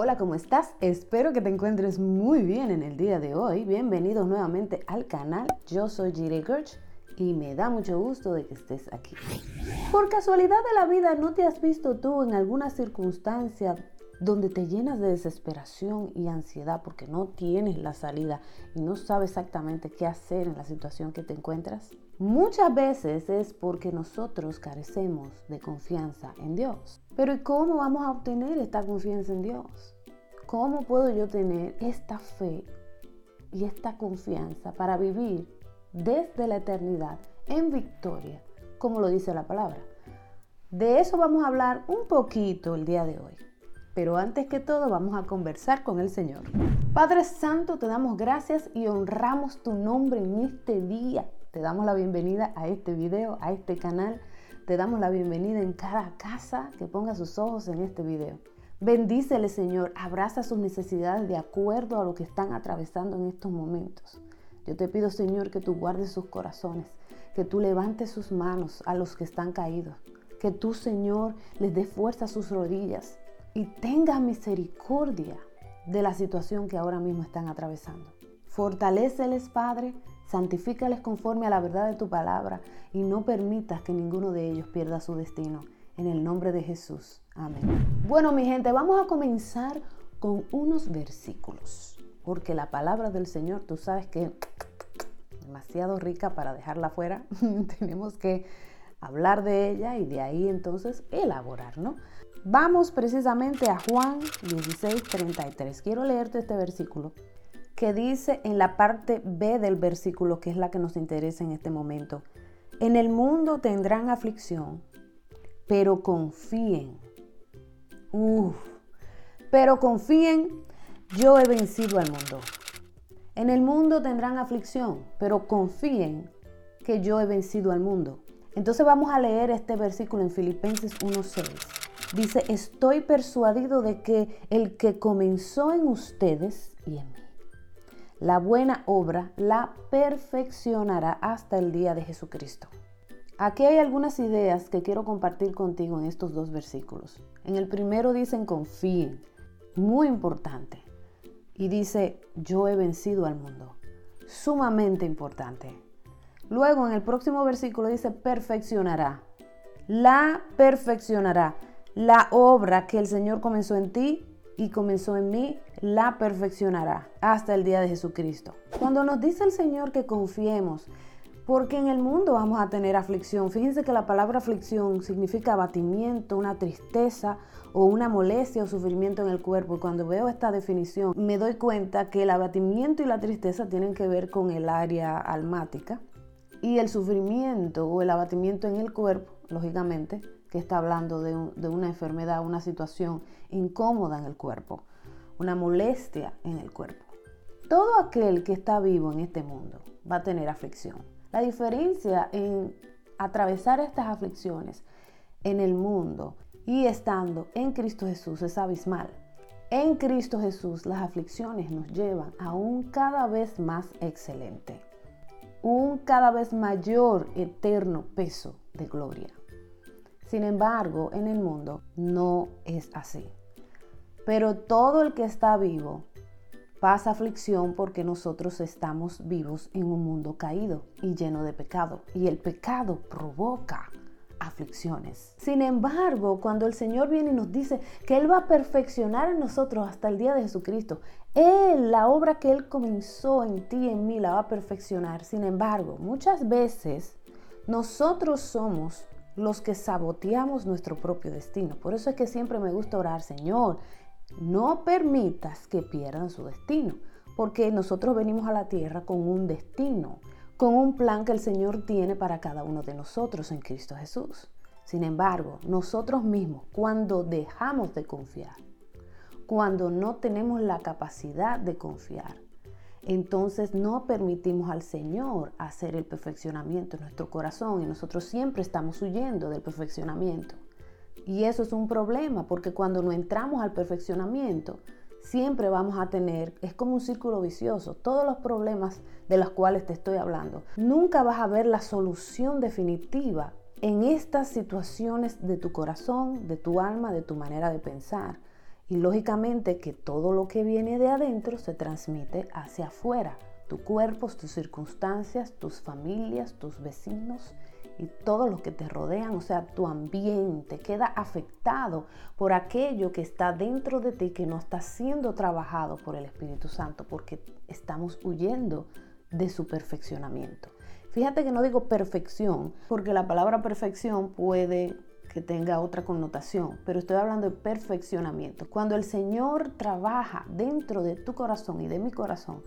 Hola, ¿cómo estás? Espero que te encuentres muy bien en el día de hoy. Bienvenidos nuevamente al canal. Yo soy Jire Gerch y me da mucho gusto de que estés aquí. Por casualidad de la vida, ¿no te has visto tú en alguna circunstancia donde te llenas de desesperación y ansiedad porque no tienes la salida y no sabes exactamente qué hacer en la situación que te encuentras? Muchas veces es porque nosotros carecemos de confianza en Dios. Pero ¿y cómo vamos a obtener esta confianza en Dios? ¿Cómo puedo yo tener esta fe y esta confianza para vivir desde la eternidad en victoria, como lo dice la palabra? De eso vamos a hablar un poquito el día de hoy. Pero antes que todo vamos a conversar con el Señor. Padre Santo, te damos gracias y honramos tu nombre en este día. Te damos la bienvenida a este video, a este canal. Te damos la bienvenida en cada casa que ponga sus ojos en este video. Bendícele, Señor, abraza sus necesidades de acuerdo a lo que están atravesando en estos momentos. Yo te pido, Señor, que tú guardes sus corazones, que tú levantes sus manos a los que están caídos, que tú, Señor, les dé fuerza a sus rodillas, y tenga misericordia de la situación que ahora mismo están atravesando. Fortaléceles, Padre, santifícales conforme a la verdad de tu palabra y no permitas que ninguno de ellos pierda su destino. En el nombre de Jesús. Amén. Bueno, mi gente, vamos a comenzar con unos versículos, porque la palabra del Señor, tú sabes que demasiado rica para dejarla fuera. Tenemos que hablar de ella y de ahí entonces elaborar, ¿no? Vamos precisamente a Juan 16, 33. Quiero leerte este versículo que dice en la parte B del versículo, que es la que nos interesa en este momento. En el mundo tendrán aflicción, pero confíen. Uf, pero confíen, yo he vencido al mundo. En el mundo tendrán aflicción, pero confíen que yo he vencido al mundo. Entonces vamos a leer este versículo en Filipenses 1.6. Dice, estoy persuadido de que el que comenzó en ustedes y en mí, la buena obra la perfeccionará hasta el día de Jesucristo. Aquí hay algunas ideas que quiero compartir contigo en estos dos versículos. En el primero dicen confíen, muy importante. Y dice, yo he vencido al mundo, sumamente importante. Luego en el próximo versículo dice, perfeccionará, la perfeccionará la obra que el Señor comenzó en ti y comenzó en mí, la perfeccionará hasta el día de Jesucristo. Cuando nos dice el Señor que confiemos, porque en el mundo vamos a tener aflicción. Fíjense que la palabra aflicción significa abatimiento, una tristeza o una molestia o sufrimiento en el cuerpo. Y cuando veo esta definición, me doy cuenta que el abatimiento y la tristeza tienen que ver con el área almática y el sufrimiento o el abatimiento en el cuerpo, lógicamente, que está hablando de, una enfermedad, una situación incómoda en el cuerpo, una molestia en el cuerpo. Todo aquel que está vivo en este mundo va a tener aflicción. La diferencia en atravesar estas aflicciones en el mundo y estando en Cristo Jesús es abismal. En Cristo Jesús las aflicciones nos llevan a un cada vez más excelente, un cada vez mayor eterno peso de gloria. Sin embargo, en el mundo no es así. Pero todo el que está vivo pasa aflicción porque nosotros estamos vivos en un mundo caído y lleno de pecado. Y el pecado provoca aflicciones. Sin embargo, cuando el Señor viene y nos dice que Él va a perfeccionar en nosotros hasta el día de Jesucristo, Él, la obra que Él comenzó en ti y en mí, la va a perfeccionar. Sin embargo, muchas veces nosotros somos los que saboteamos nuestro propio destino. Por eso es que siempre me gusta orar, Señor, no permitas que pierdan su destino, porque nosotros venimos a la tierra con un destino, con un plan que el Señor tiene para cada uno de nosotros en Cristo Jesús. Sin embargo, nosotros mismos, cuando dejamos de confiar, cuando no tenemos la capacidad de confiar, entonces no permitimos al Señor hacer el perfeccionamiento en nuestro corazón y nosotros siempre estamos huyendo del perfeccionamiento. Y eso es un problema porque cuando no entramos al perfeccionamiento, siempre vamos a tener, es como un círculo vicioso, todos los problemas de los cuales te estoy hablando. Nunca vas a ver la solución definitiva en estas situaciones de tu corazón, de tu alma, de tu manera de pensar. Y lógicamente que todo lo que viene de adentro se transmite hacia afuera. Tu cuerpo, tus circunstancias, tus familias, tus vecinos y todo lo que te rodean, o sea, tu ambiente queda afectado por aquello que está dentro de ti que no está siendo trabajado por el Espíritu Santo porque estamos huyendo de su perfeccionamiento. Fíjate que no digo perfección porque la palabra perfección puede que tenga otra connotación, pero estoy hablando de perfeccionamiento. Cuando el Señor trabaja dentro de tu corazón y de mi corazón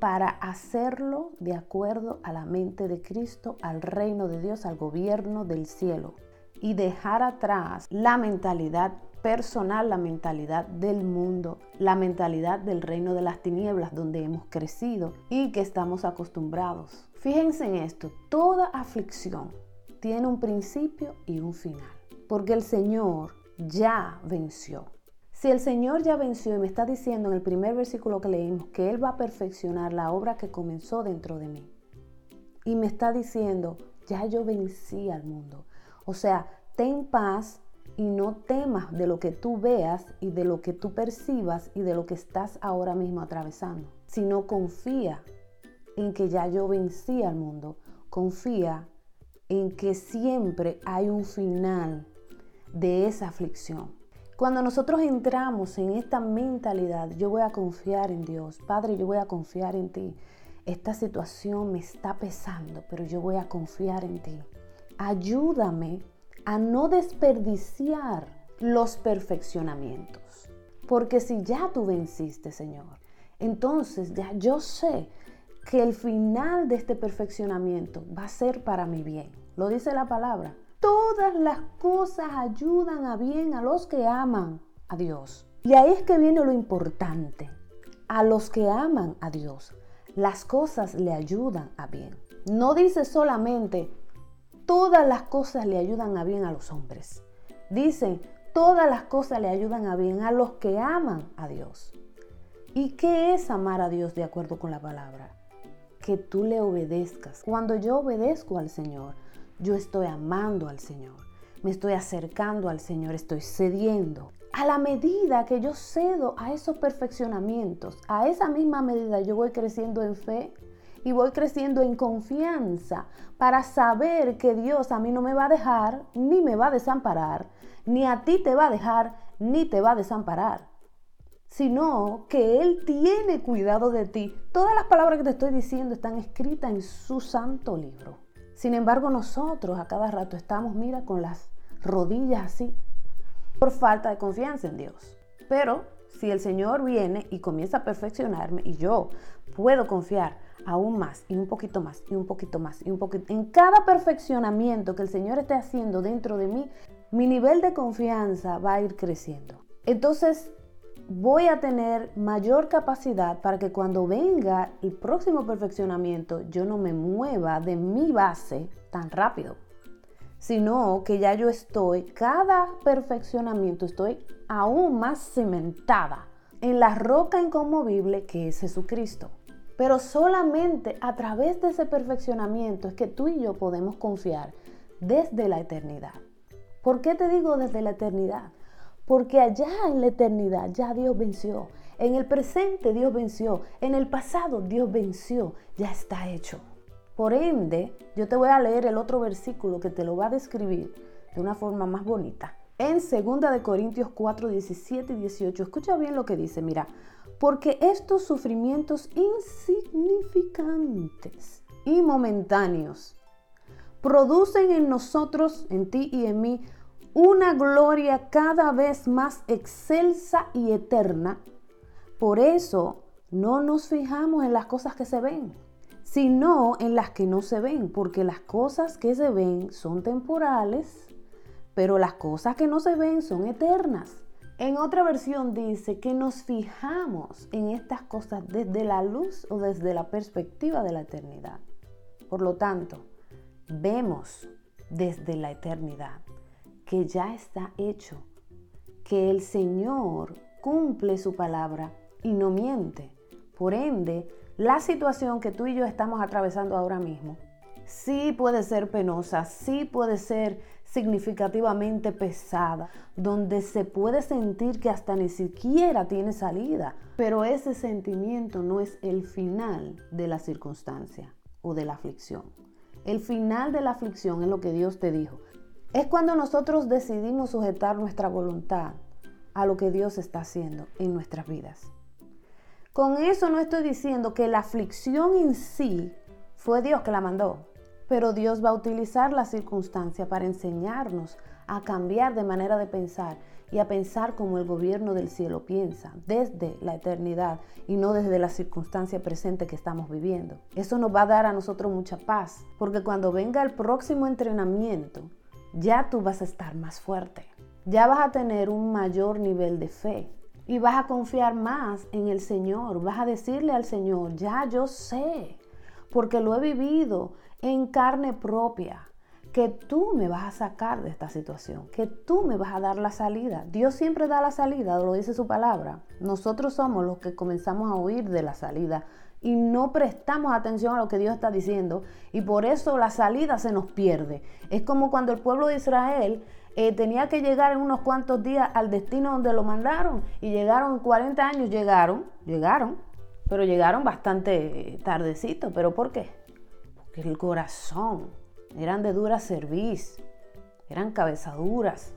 para hacerlo de acuerdo a la mente de Cristo, al reino de Dios, al gobierno del cielo y dejar atrás la mentalidad personal, la mentalidad del mundo, la mentalidad del reino de las tinieblas donde hemos crecido y que estamos acostumbrados. Fíjense en esto, toda aflicción tiene un principio y un final porque el Señor ya venció. Si el Señor ya venció y me está diciendo en el primer versículo que leímos que Él va a perfeccionar la obra que comenzó dentro de mí, y me está diciendo, ya yo vencí al mundo. O sea, ten paz y no temas de lo que tú veas y de lo que tú percibas y de lo que estás ahora mismo atravesando, sino confía en que ya yo vencí al mundo. Confía en que siempre hay un final de esa aflicción. Cuando nosotros entramos en esta mentalidad, yo voy a confiar en Dios, Padre, yo voy a confiar en ti. Esta situación me está pesando, pero yo voy a confiar en ti. Ayúdame a no desperdiciar los perfeccionamientos. Porque si ya tú venciste, Señor, entonces ya yo sé que el final de este perfeccionamiento va a ser para mi bien. Lo dice la palabra. Todas las cosas ayudan a bien a los que aman a Dios. Y ahí es que viene lo importante. A los que aman a Dios, las cosas le ayudan a bien. No dice solamente todas las cosas le ayudan a bien a los hombres. Dicen todas las cosas le ayudan a bien a los que aman a Dios. ¿Y qué es amar a Dios de acuerdo con la palabra? Que tú le obedezcas. Cuando yo obedezco al Señor, yo estoy amando al Señor, me estoy acercando al Señor, estoy cediendo. A la medida que yo cedo a esos perfeccionamientos, a esa misma medida yo voy creciendo en fe y voy creciendo en confianza para saber que Dios a mí no me va a dejar ni me va a desamparar, ni a ti te va a dejar ni te va a desamparar, sino que Él tiene cuidado de ti. Todas las palabras que te estoy diciendo están escritas en su santo libro. Sin embargo, nosotros a cada rato estamos, mira, con las rodillas así, por falta de confianza en Dios. Pero si el Señor viene y comienza a perfeccionarme y yo puedo confiar aún más y un poquito más y un poquito más y un poquito en cada perfeccionamiento que el Señor esté haciendo dentro de mí, mi nivel de confianza va a ir creciendo. Entonces, voy a tener mayor capacidad para que cuando venga el próximo perfeccionamiento yo no me mueva de mi base tan rápido, sino que ya yo estoy, cada perfeccionamiento estoy aún más cimentada en la roca inconmovible que es Jesucristo. Pero solamente a través de ese perfeccionamiento es que tú y yo podemos confiar desde la eternidad. ¿Por qué te digo desde la eternidad? Porque allá en la eternidad ya Dios venció. En el presente Dios venció. En el pasado Dios venció. Ya está hecho. Por ende, yo te voy a leer el otro versículo que te lo va a describir de una forma más bonita. En 2 de Corintios 4, 17 y 18. Escucha bien lo que dice. Mira, porque estos sufrimientos insignificantes y momentáneos producen en nosotros, en ti y en mí, una gloria cada vez más excelsa y eterna. Por eso no nos fijamos en las cosas que se ven, sino en las que no se ven, porque las cosas que se ven son temporales, pero las cosas que no se ven son eternas. En otra versión dice que nos fijamos en estas cosas desde la luz o desde la perspectiva de la eternidad. Por lo tanto, vemos desde la eternidad que ya está hecho, que el Señor cumple su palabra y no miente. Por ende, la situación que tú y yo estamos atravesando ahora mismo sí puede ser penosa, sí puede ser significativamente pesada, donde se puede sentir que hasta ni siquiera tiene salida, pero ese sentimiento no es el final de la circunstancia o de la aflicción. El final de la aflicción es lo que Dios te dijo. Es cuando nosotros decidimos sujetar nuestra voluntad a lo que Dios está haciendo en nuestras vidas. Con eso no estoy diciendo que la aflicción en sí fue Dios que la mandó, pero Dios va a utilizar la circunstancia para enseñarnos a cambiar de manera de pensar y a pensar como el gobierno del cielo piensa, desde la eternidad y no desde la circunstancia presente que estamos viviendo. Eso nos va a dar a nosotros mucha paz, porque cuando venga el próximo entrenamiento, ya tú vas a estar más fuerte, ya vas a tener un mayor nivel de fe y vas a confiar más en el Señor, vas a decirle al Señor, ya yo sé, porque lo he vivido en carne propia que tú me vas a sacar de esta situación, que tú me vas a dar la salida. Dios siempre da la salida, lo dice su palabra. Nosotros somos los que comenzamos a huir de la salida y no prestamos atención a lo que Dios está diciendo y por eso la salida se nos pierde. Es como cuando el pueblo de Israel eh, tenía que llegar en unos cuantos días al destino donde lo mandaron y llegaron 40 años, llegaron, llegaron, pero llegaron bastante tardecito. ¿Pero por qué? Porque el corazón eran de dura cerviz, eran cabezaduras.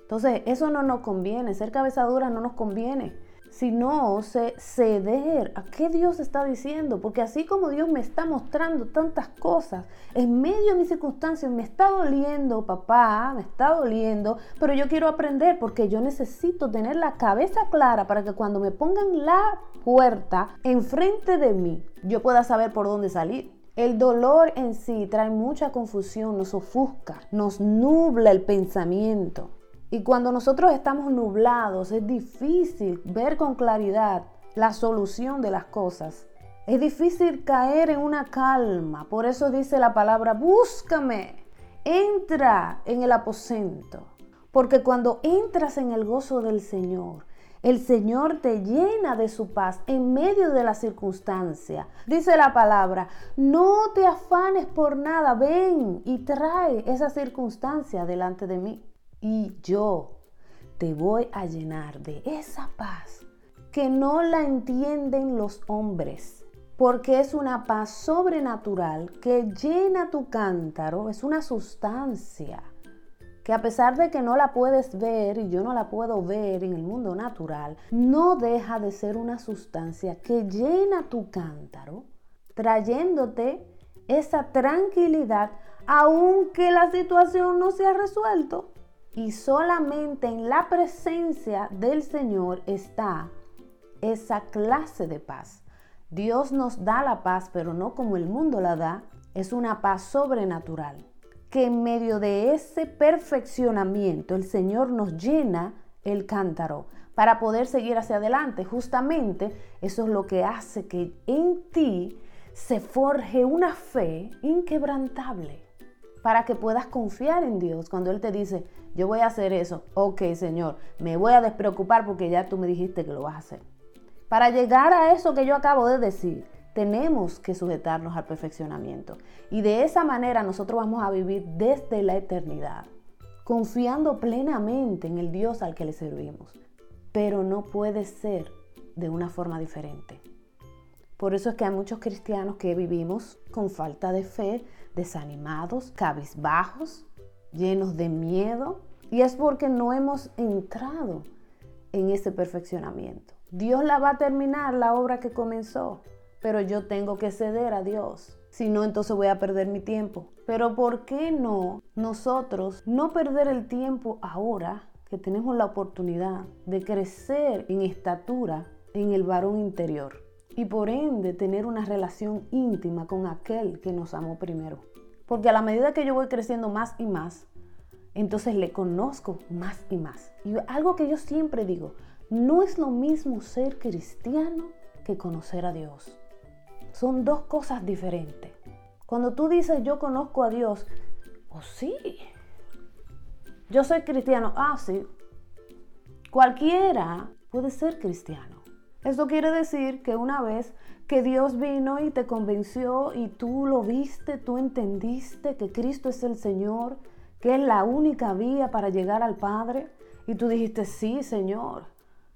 Entonces, eso no nos conviene, ser cabezadura no nos conviene, sino ceder a qué Dios está diciendo, porque así como Dios me está mostrando tantas cosas, en medio de mis circunstancias me está doliendo, papá, me está doliendo, pero yo quiero aprender porque yo necesito tener la cabeza clara para que cuando me pongan la puerta enfrente de mí, yo pueda saber por dónde salir. El dolor en sí trae mucha confusión, nos ofusca, nos nubla el pensamiento. Y cuando nosotros estamos nublados es difícil ver con claridad la solución de las cosas. Es difícil caer en una calma. Por eso dice la palabra, búscame, entra en el aposento. Porque cuando entras en el gozo del Señor, el Señor te llena de su paz en medio de la circunstancia. Dice la palabra, no te afanes por nada, ven y trae esa circunstancia delante de mí. Y yo te voy a llenar de esa paz que no la entienden los hombres, porque es una paz sobrenatural que llena tu cántaro, es una sustancia que a pesar de que no la puedes ver y yo no la puedo ver en el mundo natural, no deja de ser una sustancia que llena tu cántaro, trayéndote esa tranquilidad aunque la situación no se ha resuelto. Y solamente en la presencia del Señor está esa clase de paz. Dios nos da la paz, pero no como el mundo la da. Es una paz sobrenatural que en medio de ese perfeccionamiento el Señor nos llena el cántaro para poder seguir hacia adelante. Justamente eso es lo que hace que en ti se forje una fe inquebrantable para que puedas confiar en Dios cuando Él te dice, yo voy a hacer eso, ok Señor, me voy a despreocupar porque ya tú me dijiste que lo vas a hacer. Para llegar a eso que yo acabo de decir, tenemos que sujetarnos al perfeccionamiento. Y de esa manera nosotros vamos a vivir desde la eternidad, confiando plenamente en el Dios al que le servimos. Pero no puede ser de una forma diferente. Por eso es que hay muchos cristianos que vivimos con falta de fe, desanimados, cabizbajos, llenos de miedo. Y es porque no hemos entrado en ese perfeccionamiento. Dios la va a terminar la obra que comenzó pero yo tengo que ceder a Dios. Si no, entonces voy a perder mi tiempo. Pero ¿por qué no nosotros no perder el tiempo ahora que tenemos la oportunidad de crecer en estatura en el varón interior? Y por ende tener una relación íntima con aquel que nos amó primero. Porque a la medida que yo voy creciendo más y más, entonces le conozco más y más. Y algo que yo siempre digo, no es lo mismo ser cristiano que conocer a Dios. Son dos cosas diferentes. Cuando tú dices yo conozco a Dios, oh sí, yo soy cristiano, ah sí, cualquiera puede ser cristiano. Eso quiere decir que una vez que Dios vino y te convenció y tú lo viste, tú entendiste que Cristo es el Señor, que es la única vía para llegar al Padre, y tú dijiste, sí, Señor,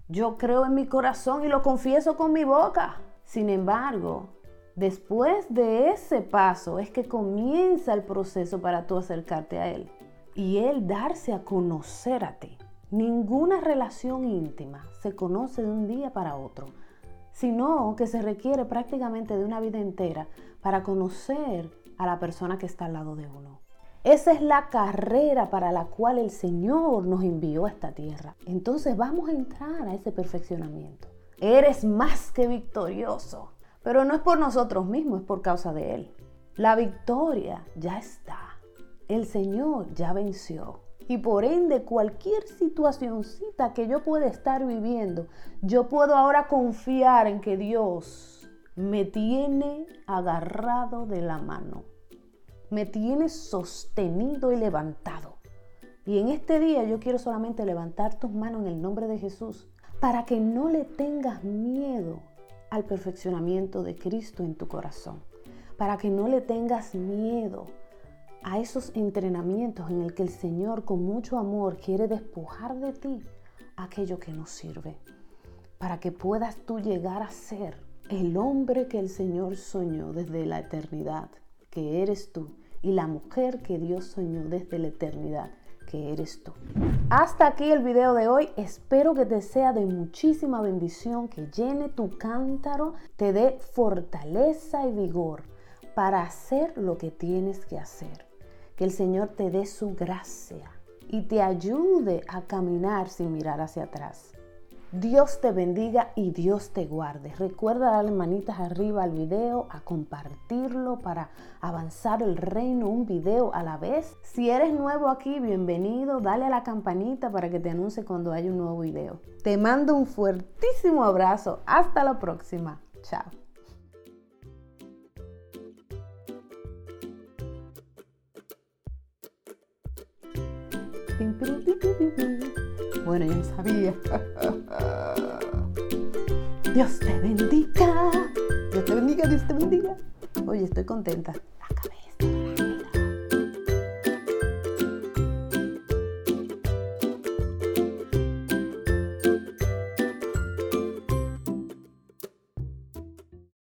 yo creo en mi corazón y lo confieso con mi boca. Sin embargo, después de ese paso es que comienza el proceso para tú acercarte a Él y Él darse a conocer a ti. Ninguna relación íntima se conoce de un día para otro, sino que se requiere prácticamente de una vida entera para conocer a la persona que está al lado de uno. Esa es la carrera para la cual el Señor nos envió a esta tierra. Entonces vamos a entrar a ese perfeccionamiento. Eres más que victorioso, pero no es por nosotros mismos, es por causa de Él. La victoria ya está. El Señor ya venció. Y por ende, cualquier situacióncita que yo pueda estar viviendo, yo puedo ahora confiar en que Dios me tiene agarrado de la mano me tienes sostenido y levantado. Y en este día yo quiero solamente levantar tus manos en el nombre de Jesús para que no le tengas miedo al perfeccionamiento de Cristo en tu corazón, para que no le tengas miedo a esos entrenamientos en el que el Señor con mucho amor quiere despojar de ti aquello que no sirve, para que puedas tú llegar a ser el hombre que el Señor soñó desde la eternidad, que eres tú y la mujer que Dios soñó desde la eternidad, que eres tú. Hasta aquí el video de hoy. Espero que te sea de muchísima bendición, que llene tu cántaro, te dé fortaleza y vigor para hacer lo que tienes que hacer. El Señor te dé su gracia y te ayude a caminar sin mirar hacia atrás. Dios te bendiga y Dios te guarde. Recuerda darle manitas arriba al video, a compartirlo para avanzar el reino, un video a la vez. Si eres nuevo aquí, bienvenido. Dale a la campanita para que te anuncie cuando haya un nuevo video. Te mando un fuertísimo abrazo. Hasta la próxima. Chao. Bueno, yo no sabía. Dios te bendiga. Dios te bendiga, Dios te bendiga. Oye, estoy contenta.